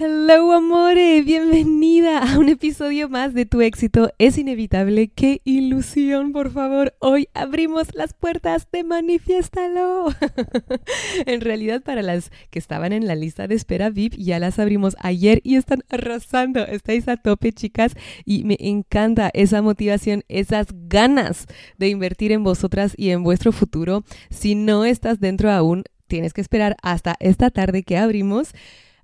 Hello amore, bienvenida a un episodio más de Tu éxito es inevitable. Qué ilusión, por favor. Hoy abrimos las puertas de Manifiéstalo. en realidad para las que estaban en la lista de espera VIP ya las abrimos ayer y están arrasando. Estáis a tope, chicas, y me encanta esa motivación, esas ganas de invertir en vosotras y en vuestro futuro. Si no estás dentro aún, tienes que esperar hasta esta tarde que abrimos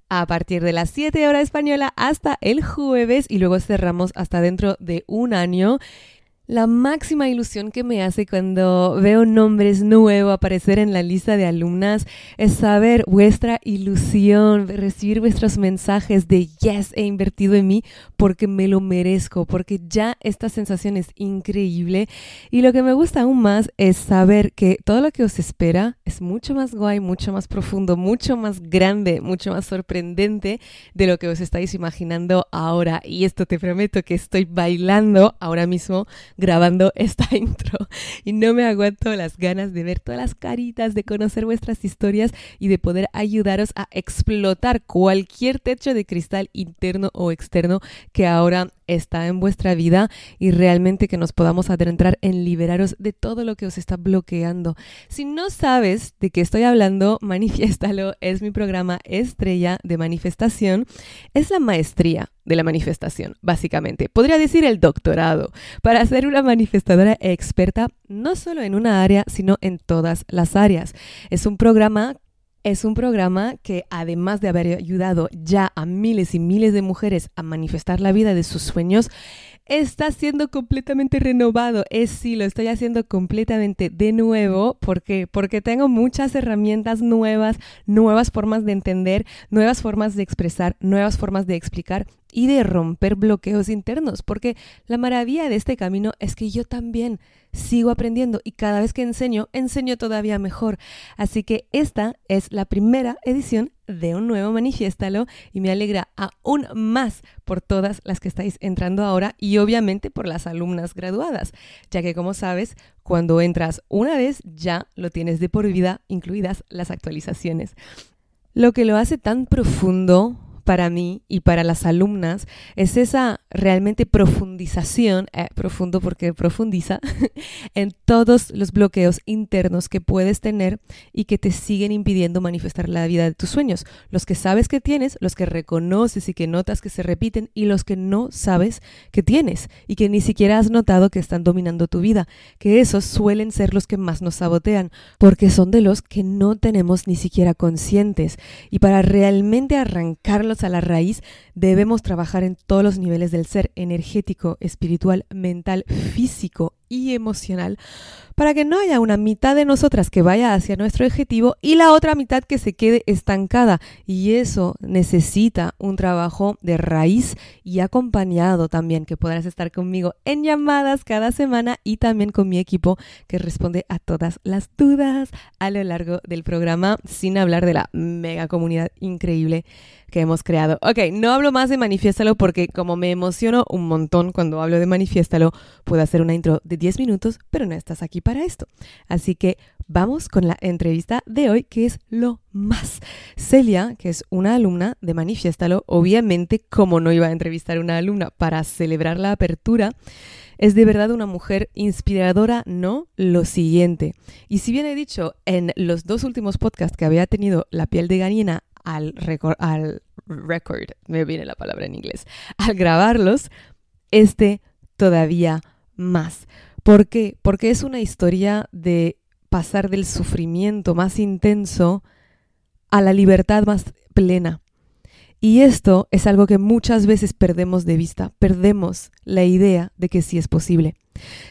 a partir de las 7 horas española hasta el jueves y luego cerramos hasta dentro de un año. La máxima ilusión que me hace cuando veo nombres nuevos aparecer en la lista de alumnas es saber vuestra ilusión, recibir vuestros mensajes de yes, he invertido en mí porque me lo merezco, porque ya esta sensación es increíble. Y lo que me gusta aún más es saber que todo lo que os espera es mucho más guay, mucho más profundo, mucho más grande, mucho más sorprendente de lo que os estáis imaginando ahora. Y esto te prometo que estoy bailando ahora mismo grabando esta intro. Y no me aguanto las ganas de ver todas las caritas, de conocer vuestras historias y de poder ayudaros a explotar cualquier techo de cristal interno o externo que ahora está en vuestra vida y realmente que nos podamos adentrar en liberaros de todo lo que os está bloqueando. Si no sabes de qué estoy hablando, manifiéstalo, es mi programa estrella de manifestación, es la maestría de la manifestación, básicamente. Podría decir el doctorado, para ser una manifestadora experta no solo en una área, sino en todas las áreas. Es un programa es un programa que además de haber ayudado ya a miles y miles de mujeres a manifestar la vida de sus sueños, está siendo completamente renovado. Es sí, lo estoy haciendo completamente de nuevo. ¿Por qué? Porque tengo muchas herramientas nuevas, nuevas formas de entender, nuevas formas de expresar, nuevas formas de explicar y de romper bloqueos internos, porque la maravilla de este camino es que yo también sigo aprendiendo y cada vez que enseño, enseño todavía mejor. Así que esta es la primera edición de un nuevo Manifiéstalo y me alegra aún más por todas las que estáis entrando ahora y obviamente por las alumnas graduadas, ya que como sabes, cuando entras una vez ya lo tienes de por vida, incluidas las actualizaciones. Lo que lo hace tan profundo para mí y para las alumnas es esa realmente profundización, eh, profundo porque profundiza, en todos los bloqueos internos que puedes tener y que te siguen impidiendo manifestar la vida de tus sueños. Los que sabes que tienes, los que reconoces y que notas que se repiten y los que no sabes que tienes y que ni siquiera has notado que están dominando tu vida, que esos suelen ser los que más nos sabotean, porque son de los que no tenemos ni siquiera conscientes. Y para realmente arrancarlos a la raíz, debemos trabajar en todos los niveles del ser energético, espiritual, mental, físico y emocional para que no haya una mitad de nosotras que vaya hacia nuestro objetivo y la otra mitad que se quede estancada. Y eso necesita un trabajo de raíz y acompañado también, que podrás estar conmigo en llamadas cada semana y también con mi equipo que responde a todas las dudas a lo largo del programa, sin hablar de la mega comunidad increíble que hemos creado. Ok, no hablo más de Manifiéstalo porque como me emociono un montón cuando hablo de Manifiéstalo, puedo hacer una intro de 10 minutos, pero no estás aquí para esto. Así que vamos con la entrevista de hoy, que es lo más. Celia, que es una alumna de Manifiéstalo, obviamente, como no iba a entrevistar a una alumna para celebrar la apertura, es de verdad una mujer inspiradora, no lo siguiente. Y si bien he dicho en los dos últimos podcasts que había tenido la piel de gallina al, al record, me viene la palabra en inglés, al grabarlos, este todavía más. ¿Por qué? Porque es una historia de pasar del sufrimiento más intenso a la libertad más plena. Y esto es algo que muchas veces perdemos de vista, perdemos la idea de que sí es posible.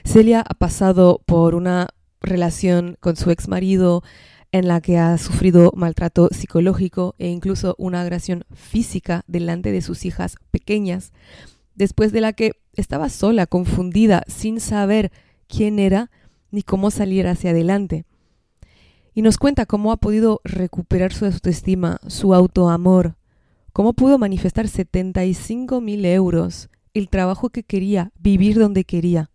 Celia ha pasado por una relación con su ex marido en la que ha sufrido maltrato psicológico e incluso una agresión física delante de sus hijas pequeñas, después de la que estaba sola, confundida, sin saber quién era ni cómo salir hacia adelante. Y nos cuenta cómo ha podido recuperar su autoestima, su autoamor, cómo pudo manifestar 75 mil euros, el trabajo que quería, vivir donde quería.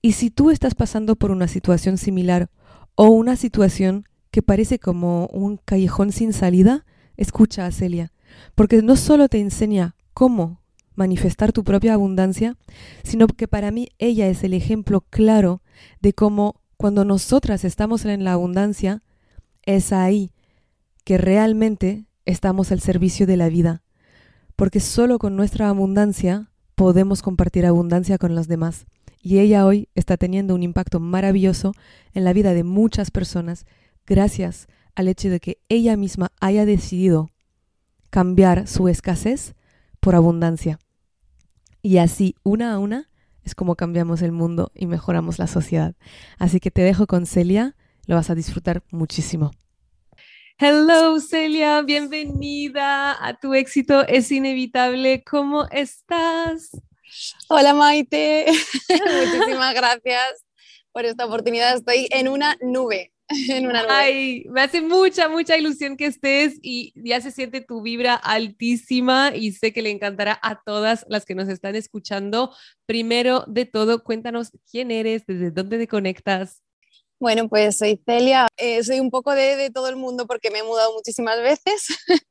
Y si tú estás pasando por una situación similar o una situación que parece como un callejón sin salida, escucha a Celia, porque no solo te enseña cómo manifestar tu propia abundancia, sino que para mí ella es el ejemplo claro de cómo cuando nosotras estamos en la abundancia, es ahí que realmente estamos al servicio de la vida, porque solo con nuestra abundancia podemos compartir abundancia con los demás. Y ella hoy está teniendo un impacto maravilloso en la vida de muchas personas gracias al hecho de que ella misma haya decidido cambiar su escasez por abundancia. Y así, una a una, es como cambiamos el mundo y mejoramos la sociedad. Así que te dejo con Celia, lo vas a disfrutar muchísimo. Hello Celia, bienvenida a tu éxito es inevitable. ¿Cómo estás? Hola Maite, muchísimas gracias por esta oportunidad. Estoy en una nube. En una nube. Ay, me hace mucha, mucha ilusión que estés y ya se siente tu vibra altísima y sé que le encantará a todas las que nos están escuchando. Primero de todo, cuéntanos quién eres, desde dónde te conectas. Bueno, pues soy Celia, eh, soy un poco de, de, todo el mundo porque me he mudado muchísimas veces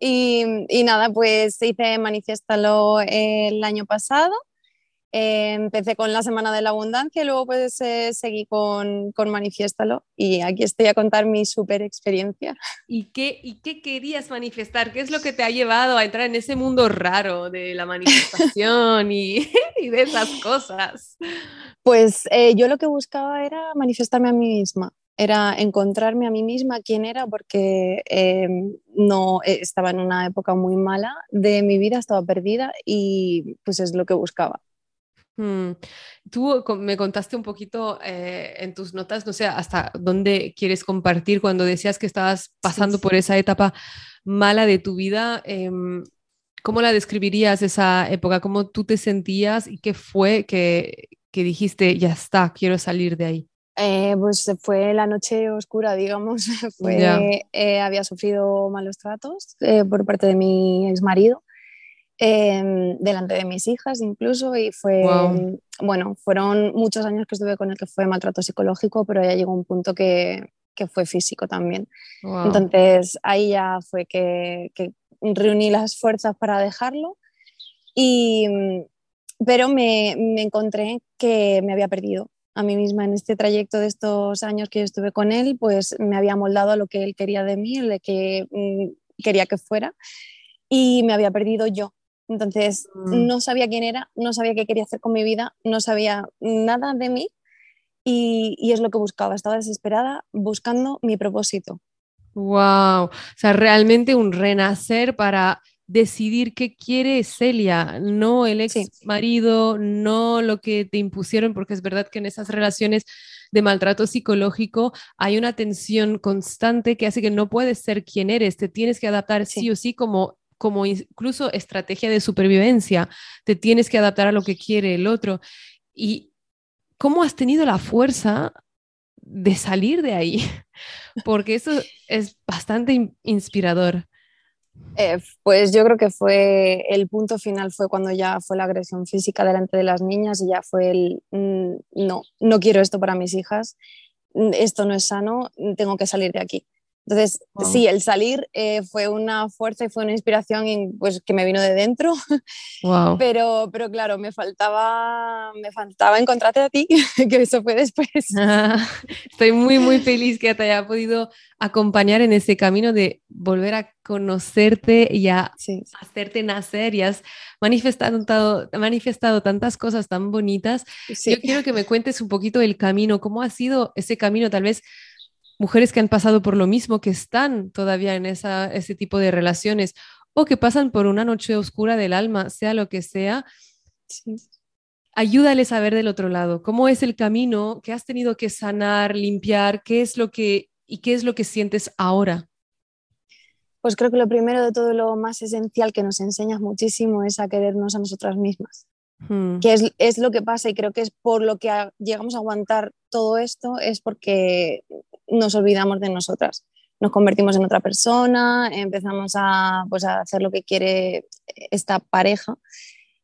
y, y, nada, pues hice Manifiéstalo el año pasado eh, empecé con la Semana de la Abundancia y luego pues eh, seguí con, con Manifiéstalo y aquí estoy a contar mi super experiencia. ¿Y qué, ¿Y qué querías manifestar? ¿Qué es lo que te ha llevado a entrar en ese mundo raro de la manifestación y, y, de esas cosas? Pues eh, yo lo que buscaba era manifestarme a mí misma era encontrarme a mí misma quién era porque eh, no estaba en una época muy mala de mi vida, estaba perdida y pues es lo que buscaba. Mm. Tú me contaste un poquito eh, en tus notas, no sé, hasta dónde quieres compartir cuando decías que estabas pasando por esa etapa mala de tu vida. Em, ¿Cómo la describirías esa época? ¿Cómo tú te sentías y qué fue que, que dijiste, ya está, quiero salir de ahí? Eh, pues fue la noche oscura, digamos. fue, eh, había sufrido malos tratos por parte de mi ex marido Em, delante de mis hijas incluso y fue, bueno, fueron muchos años que estuve con el que fue maltrato psicológico, pero ya llegó un punto que, que fue físico también. Entonces ahí ya fue que, que, reuní las fuerzas para dejarlo, y, pero me, me encontré que me había perdido a mí misma en este trayecto de estos años que yo estuve con él, pues me había moldado a lo que él quería de mí, lo que mm, quería que fuera, y me había perdido yo. Entonces, mm. no sabía quién era, no sabía qué quería hacer con mi vida, no sabía nada de mí y, es lo que buscaba. Estaba desesperada buscando mi propósito. Wow, o sea, realmente un renacer para decidir qué quiere Celia, no el ex marido, no lo que te impusieron, porque es verdad que en esas relaciones de maltrato psicológico hay una tensión constante que hace que no puedes ser quien eres, te tienes que adaptar sí o sí como como incluso estrategia de supervivencia. Te tienes que adaptar a lo que quiere el otro. ¿Y cómo has tenido la fuerza de salir de ahí? Porque eso es bastante inspirador. Eh, pues yo creo que fue el punto final fue cuando ya fue la agresión física delante de las niñas y ya fue el mm, no, no quiero esto para mis hijas, mm, esto no es sano, tengo que salir de aquí. Entonces, sí, el salir eh, fue una fuerza y fue una inspiración y, pues, que me vino de dentro. Wow. Pero, pero claro, me faltaba, me faltaba encontrarte a ti, que eso fue después. estoy muy, muy feliz que te haya podido acompañar en ese camino de volver a conocerte y a hacerte nacer y has manifestado, manifestado tantas cosas tan bonitas. Yo quiero que me cuentes un poquito el camino, cómo ha sido ese camino, tal vez mujeres que han pasado por lo mismo, que están todavía en esa, ese tipo de relaciones, o que pasan por una noche oscura del alma, sea lo que sea, ayúdales a ver del otro lado, cómo es el camino que has tenido que sanar, limpiar, qué es lo que y qué es lo que sientes ahora. Pues creo que lo primero de todo, lo más esencial que nos enseñas muchísimo es a querernos a nosotras mismas. Hmm. Que es, es, lo que pasa y creo que es por lo que llegamos a aguantar todo esto, es porque nos olvidamos de nosotras. Nos convertimos en otra persona, empezamos a, pues, a hacer lo que quiere esta pareja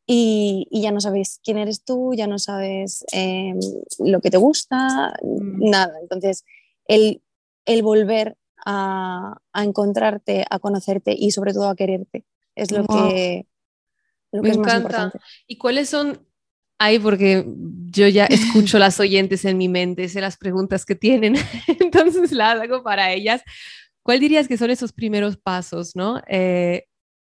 y, y, ya no sabes quién eres tú, ya no sabes em, lo que te gusta, hmm. nada. Entonces, el, el volver a, encontrarte, a conocerte y sobre todo a quererte. Es lo que, lo que es más importante. ¿Y cuáles son ahí? Porque yo ya escucho las oyentes en mi mente, sé las preguntas que tienen, entonces las hago para ellas. ¿Cuál dirías que son esos primeros pasos, no? Eh,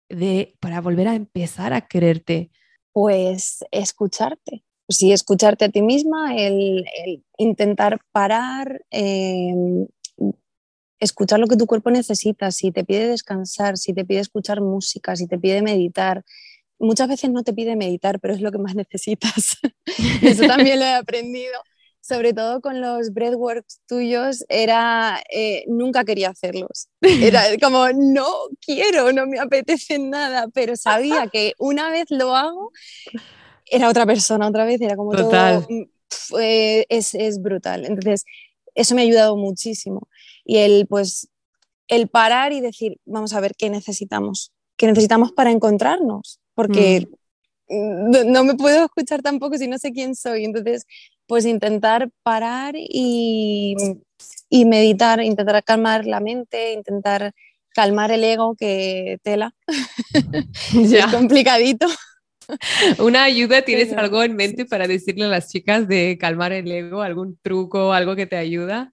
de, para volver a empezar a quererte. Pues escucharte, sí, escucharte a ti misma, el, intentar parar, em, escuchar lo que tu cuerpo necesita, si te pide descansar, si te pide escuchar música, si te pide meditar. Muchas veces no te pide meditar, pero es lo que más necesitas. Eso también lo he aprendido. Sobre todo con los breathworks tuyos, era eh, nunca quería hacerlos. Era como, no quiero, no me apetece nada, pero sabía que una vez lo hago, era otra persona otra vez, era como todo. Mm, eh, es, es brutal. Entonces, eso me ha ayudado muchísimo y el pues el parar y decir, vamos a ver qué necesitamos, qué necesitamos para encontrarnos, porque mm. no, me puedo escuchar tampoco si no sé quién soy, entonces pues intentar parar y, y meditar, intentar calmar la mente, intentar calmar el ego que tela, es complicadito. Una ayuda, ¿tienes algo en mente para decirle a las chicas de calmar el ego? ¿Algún truco, algo que te ayuda?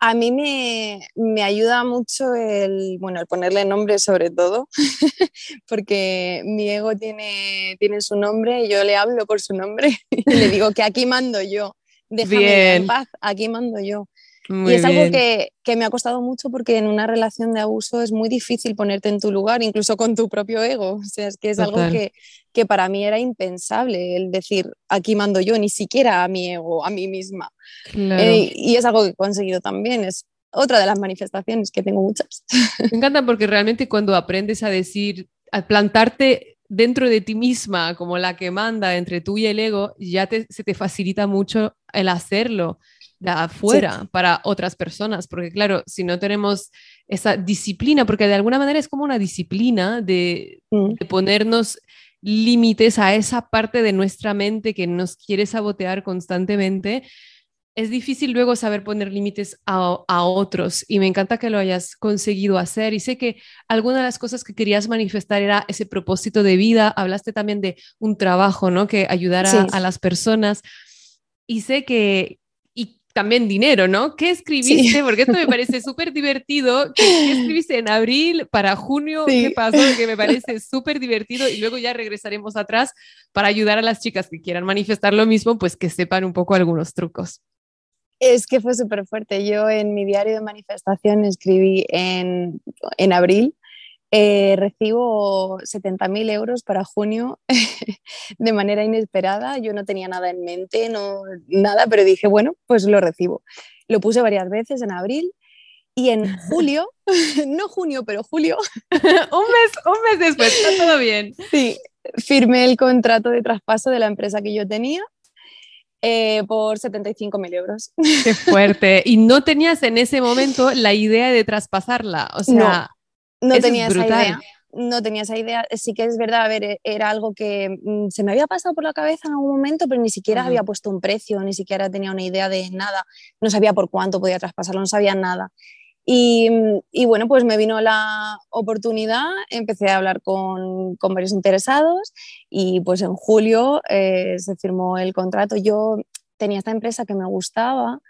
A mí me, ayuda mucho el, bueno, el ponerle nombre sobre todo, porque mi ego tiene, tiene su nombre y yo le hablo por su nombre y le digo que aquí mando yo, déjame en paz, aquí mando yo. Y es algo que, me ha costado mucho porque en una relación de abuso es muy difícil ponerte en tu lugar, incluso con tu propio ego. O sea, es que es algo que, que, para mí era impensable, el decir, aquí mando yo, ni siquiera a mi ego, a mí misma. Eh, y es algo que he conseguido también, es otra de las manifestaciones que tengo muchas. Me encanta porque realmente cuando aprendes a decir, a plantarte dentro de ti misma como la que manda entre tú y el ego, ya se te facilita mucho el hacerlo afuera para otras personas, porque claro, si no tenemos esa disciplina, porque de alguna manera es como una disciplina de, mm. de ponernos límites a esa parte de nuestra mente que nos quiere sabotear constantemente, es difícil luego saber poner límites a, otros. Y me encanta que lo hayas conseguido hacer. Y sé que alguna de las cosas que querías manifestar era ese propósito de vida, hablaste también de un trabajo, ¿no? Que ayudara a las personas. Y sé que, también dinero, ¿no? ¿Qué escribiste? Porque esto me parece súper divertido. ¿Qué, escribiste en abril para junio? ¿Qué pasó? Que me parece súper divertido y luego ya regresaremos atrás para ayudar a las chicas que quieran manifestar lo mismo, pues que sepan un poco algunos trucos. Es que fue súper fuerte. Yo en mi diario de manifestación escribí en, en abril, eh, recibo 70.000 euros para junio de manera inesperada. Yo no tenía nada en mente, no, nada, pero dije, bueno, pues lo recibo. Lo puse varias veces en abril y en julio, no junio, pero julio. un, mes, un mes después, está todo bien. Sí, firmé el contrato de traspaso de la empresa que yo tenía eh, por 75 mil euros. Qué fuerte. ¿Y no tenías en ese momento la idea de traspasarla? O sea, no, tenía esa idea. No tenía esa idea. Sí que es verdad, a ver, e, era algo que mm, se me había pasado por la cabeza en algún momento, pero ni siquiera había puesto un precio, ni siquiera tenía una idea de nada. No sabía por cuánto podía traspasarlo, no sabía nada. Y, bueno, pues me vino la oportunidad, empecé a hablar con, con varios interesados y pues en julio eh, se firmó el contrato. Yo tenía esta empresa que me gustaba,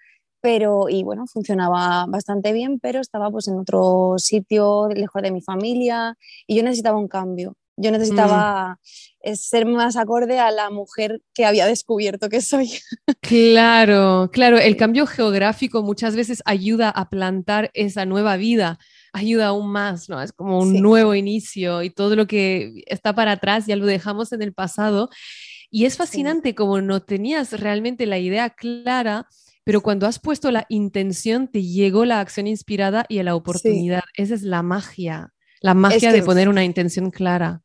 pero y bueno, funcionaba bastante bien, pero estaba pues en otro sitio, lejos de mi familia y yo necesitaba un cambio. Yo necesitaba mm. ser más acorde a la mujer que había descubierto que soy. Claro, claro, el cambio geográfico muchas veces ayuda a plantar esa nueva vida. ayuda aún más, ¿no? Es como un nuevo inicio y todo lo que está para atrás ya lo dejamos en el pasado. Y es fascinante como no tenías realmente la idea clara, pero cuando has puesto la intención te llegó la acción inspirada y la oportunidad. Esa es la magia, la magia de poner una intención clara.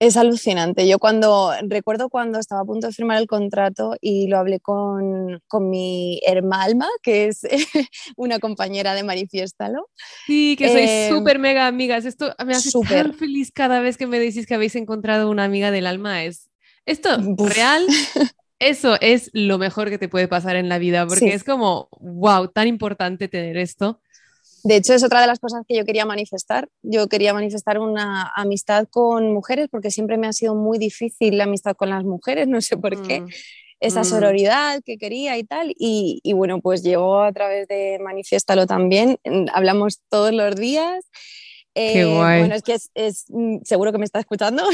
Es alucinante. Yo cuando recuerdo cuando estaba a punto de firmar el contrato y lo hablé con, con mi hermana Alma, que es una compañera de Manifiéstalo. Sí, que sois eh, súper mega amigas. Esto me hace súper feliz cada vez que me decís que habéis encontrado una amiga del alma. Es esto real. Eso es lo mejor que te puede pasar en la vida, porque es como, wow, tan importante tener esto. De hecho, es otra de las cosas que yo quería manifestar. Yo quería manifestar una amistad con mujeres porque siempre me ha sido muy difícil la amistad con las mujeres, no sé por qué. Mm, Esa mm. sororidad que quería y tal. Y, bueno, pues llegó a través de Manifiéstalo también. Hablamos todos los días. Qué eh, guay. Bueno, es que es, mm, seguro que me está escuchando.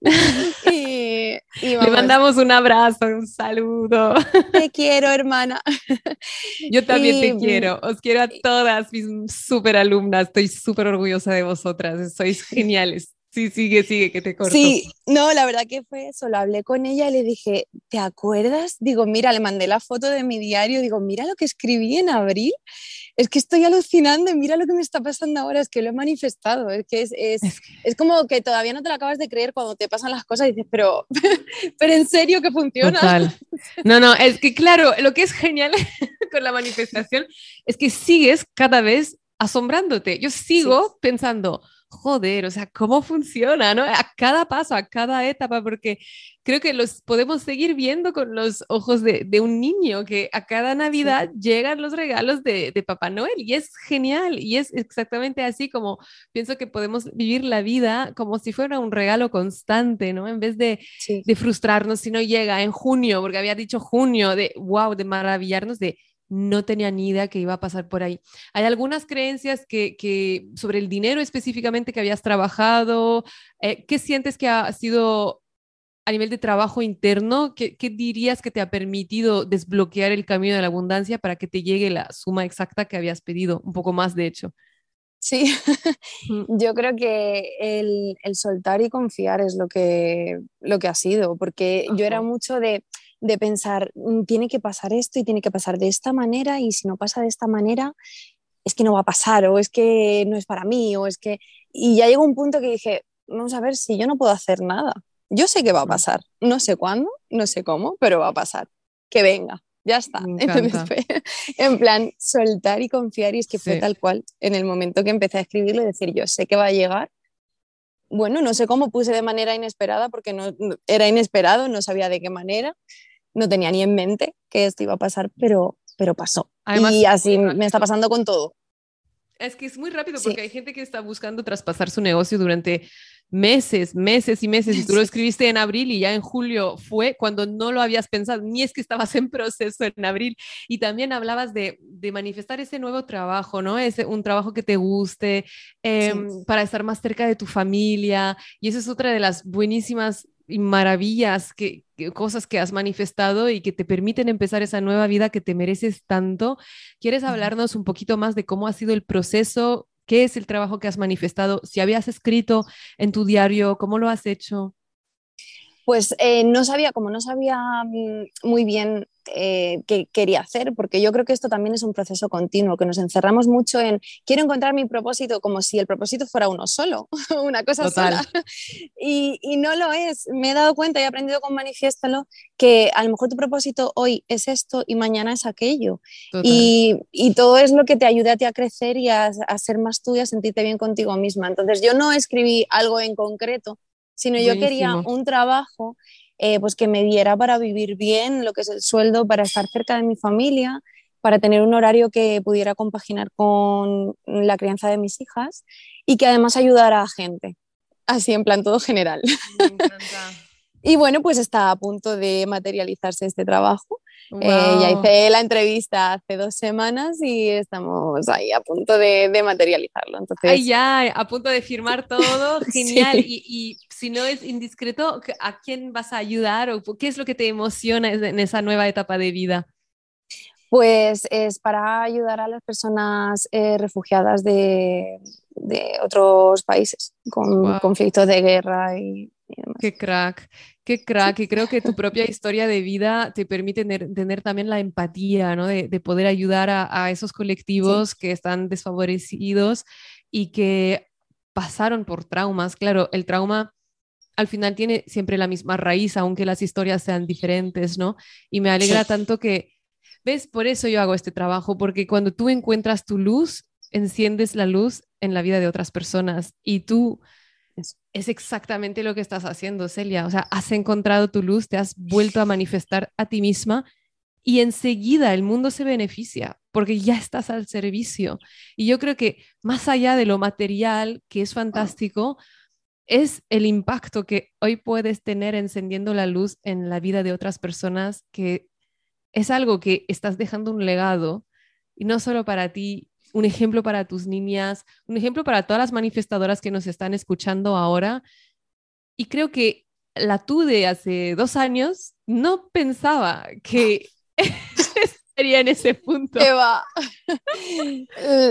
y, Le mandamos un abrazo, un saludo. Te quiero, hermana. Yo también te quiero. Os quiero a todas mis súper alumnas. Estoy súper orgullosa de vosotras. Sois geniales. Sí, sigue, sigue, que te corto. Sí, no, la verdad que fue eso. Lo hablé con ella y le dije, ¿te acuerdas? Digo, mira, le mandé la foto de mi diario. Digo, mira lo que escribí en abril es que estoy alucinando y mira lo que me está pasando ahora, es que lo he manifestado, es que es, es, es, como que todavía no te lo acabas de creer cuando te pasan las cosas y dices, pero, pero en serio que funciona. Total. No, no, es que claro, lo que es genial con la manifestación es que sigues cada vez asombrándote. Yo sigo pensando, joder, o sea, ¿cómo funciona? ¿no? A cada paso, a cada etapa, porque creo que los podemos seguir viendo con los ojos de, un niño, que a cada Navidad llegan los regalos de, Papá Noel y es genial y es exactamente así como pienso que podemos vivir la vida como si fuera un regalo constante, ¿no? En vez de, de frustrarnos si no llega en junio, porque había dicho junio, de wow, de maravillarnos, de no tenía ni idea que iba a pasar por ahí. Hay algunas creencias que, sobre el dinero específicamente que habías trabajado, eh, ¿qué sientes que ha sido a nivel de trabajo interno? ¿qué, dirías que te ha permitido desbloquear el camino de la abundancia para que te llegue la suma exacta que habías pedido? Un poco más, de hecho. Sí, yo creo que el, soltar y confiar es lo que, lo que ha sido, porque yo era mucho de de pensar, mm, tiene que pasar esto y tiene que pasar de esta manera y si no pasa de esta manera, es que no va a pasar o es que no es para mí o es que... Y ya llegó un punto que dije, vamos a ver si yo no puedo hacer nada. Yo sé que va a pasar, no sé cuándo, no sé cómo, pero va a pasar. Que venga, ya está. en plan, soltar y confiar y es que fue tal cual en el momento que empecé a escribirlo y decir, yo sé que va a llegar. Bueno, no sé cómo puse de manera inesperada porque no, era inesperado, no sabía de qué manera no tenía ni en mente que esto iba a pasar, pero, pero pasó. y así me está pasando con todo. Es que es muy rápido porque hay gente que está buscando traspasar su negocio durante meses, meses y meses. Y tú lo escribiste en abril y ya en julio fue cuando no lo habías pensado, ni es que estabas en proceso en abril. Y también hablabas de, de manifestar ese nuevo trabajo, ¿no? Ese, un trabajo que te guste, em, para estar más cerca de tu familia. Y esa es otra de las buenísimas y maravillas, que, cosas que has manifestado y que te permiten empezar esa nueva vida que te mereces tanto. ¿Quieres hablarnos un poquito más de cómo ha sido el proceso? ¿Qué es el trabajo que has manifestado? Si habías escrito en tu diario, ¿cómo lo has hecho? Pues eh, no sabía, como no sabía mm, muy bien eh, qué quería hacer, porque yo creo que esto también es un proceso continuo, que nos encerramos mucho en quiero encontrar mi propósito como si el propósito fuera uno solo, una cosa sola. Y, no lo es. Me he dado cuenta y he aprendido con Manifiéstalo que a lo mejor tu propósito hoy es esto y mañana es aquello. Y, todo es lo que te ayuda a ti a crecer y a, a ser más tú y a sentirte bien contigo misma. Entonces yo no escribí algo en concreto sino yo quería un trabajo eh, pues que me diera para vivir bien, lo que es el sueldo, para estar cerca de mi familia, para tener un horario que pudiera compaginar con la crianza de mis hijas y que además ayudara a gente, así en plan todo general. y bueno, pues está a punto de materializarse este trabajo. Eh, ya hice la entrevista hace dos semanas y estamos ahí a punto de, materializarlo. Entonces... Ay, ya, a punto de firmar todo, genial. y, si no es indiscreto, ¿a quién vas a ayudar o qué es lo que te emociona en esa nueva etapa de vida? Pues es para ayudar a las personas eh, refugiadas de, otros países con conflictos de guerra y, demás. Qué crack, qué crack. Y creo que tu propia historia de vida te permite tener, también la empatía, ¿no? De, poder ayudar a, esos colectivos que están desfavorecidos y que pasaron por traumas. Claro, el trauma al final tiene siempre la misma raíz, aunque las historias sean diferentes, ¿no? Y me alegra tanto que ¿Ves? Por eso yo hago este trabajo, porque cuando tú encuentras tu luz, enciendes la luz en la vida de otras personas y tú es exactamente lo que estás haciendo, Celia. O sea, has encontrado tu luz, te has vuelto a manifestar a ti misma y enseguida el mundo se beneficia porque ya estás al servicio. Y yo creo que más allá de lo material, que es fantástico, es el impacto que hoy puedes tener encendiendo la luz en la vida de otras personas que es algo que estás dejando un legado y no solo para ti, un ejemplo para tus niñas, un ejemplo para todas las manifestadoras que nos están escuchando ahora. Y creo que la tú de hace dos años no pensaba que estaría en ese punto. va.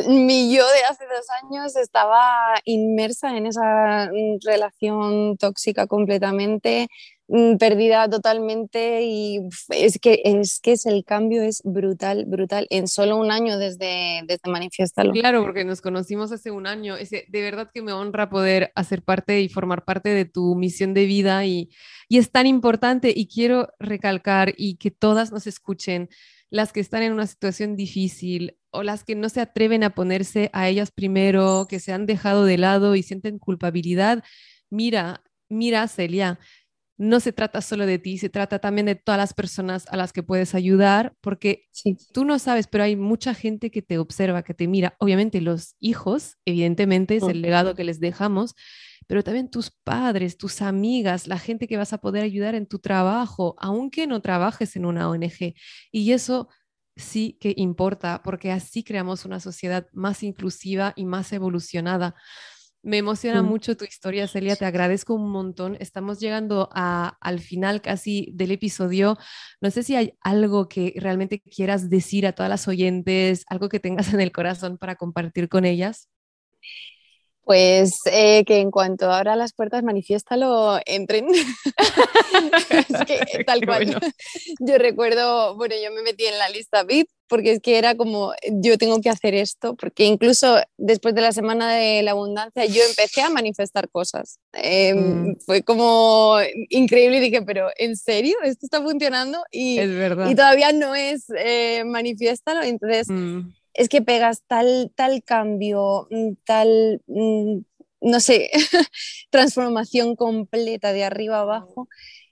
Mi yo de hace dos años estaba inmersa en esa mm, relación tóxica completamente, Mm, perdida totalmente y es que, es que es el cambio es brutal, brutal, en solo un año desde, desde Manifiéstalo. Claro, porque nos conocimos hace un año, es, de verdad que me honra poder hacer parte y formar parte de tu misión de vida y, y es tan importante y quiero recalcar y que todas nos escuchen, las que están en una situación difícil o las que no se atreven a ponerse a ellas primero, que se han dejado de lado y sienten culpabilidad. Mira, mira, Celia, no se trata solo de ti, se trata también de todas las personas a las que puedes ayudar, porque tú no sabes, pero hay mucha gente que te observa, que te mira. Obviamente los hijos, evidentemente, es el legado que les dejamos, pero también tus padres, tus amigas, la gente que vas a poder ayudar en tu trabajo, aunque no trabajes en una ONG. Y eso sí que importa, porque así creamos una sociedad más inclusiva y más evolucionada. Me emociona mucho tu historia, Celia. Te agradezco un montón. Estamos llegando al final casi del episodio. No sé si hay algo que realmente quieras decir a todas las oyentes, algo que tengas en el corazón para compartir con ellas. Pues eh, que en cuanto abra las puertas, manifiéstalo, entren. es que tal cual. Yo recuerdo, bueno, yo me metí en la lista VIP porque es que era como, yo tengo que hacer esto, porque incluso después de la semana de la abundancia, yo empecé a manifestar cosas. Em, mm. Fue como increíble y dije, pero ¿en serio? ¿Esto está funcionando? Y, es y todavía no es eh, manifiéstalo. Entonces. Mm es que pegas tal, tal cambio, mm, tal, mm, no sé, transformación completa de arriba abajo,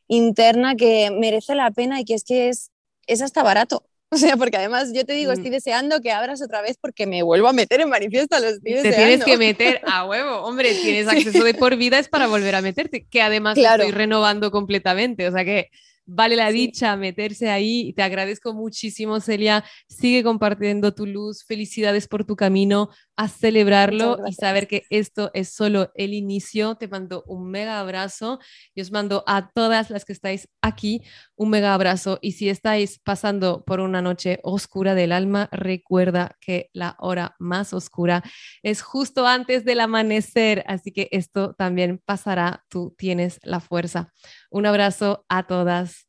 interna, que merece la pena y que es que es, es hasta barato. O sea, porque además yo te digo, estoy mm. deseando que abras otra vez porque me vuelvo a meter en manifiesto. Los Te tienes que meter a huevo. Hombre, tienes acceso de por vida, es para volver a meterte, que además estoy renovando completamente. O sea que vale la dicha meterse ahí. Te agradezco muchísimo, Celia. Sigue compartiendo tu luz. Felicidades por tu camino a celebrarlo y saber que esto es solo el inicio. Te mando un mega abrazo y os mando a todas las que estáis aquí un mega abrazo. Y si estáis pasando por una noche oscura del alma, recuerda que la hora más oscura es justo antes del amanecer. Así que esto también pasará. Tú tienes la fuerza. Un abrazo a todas.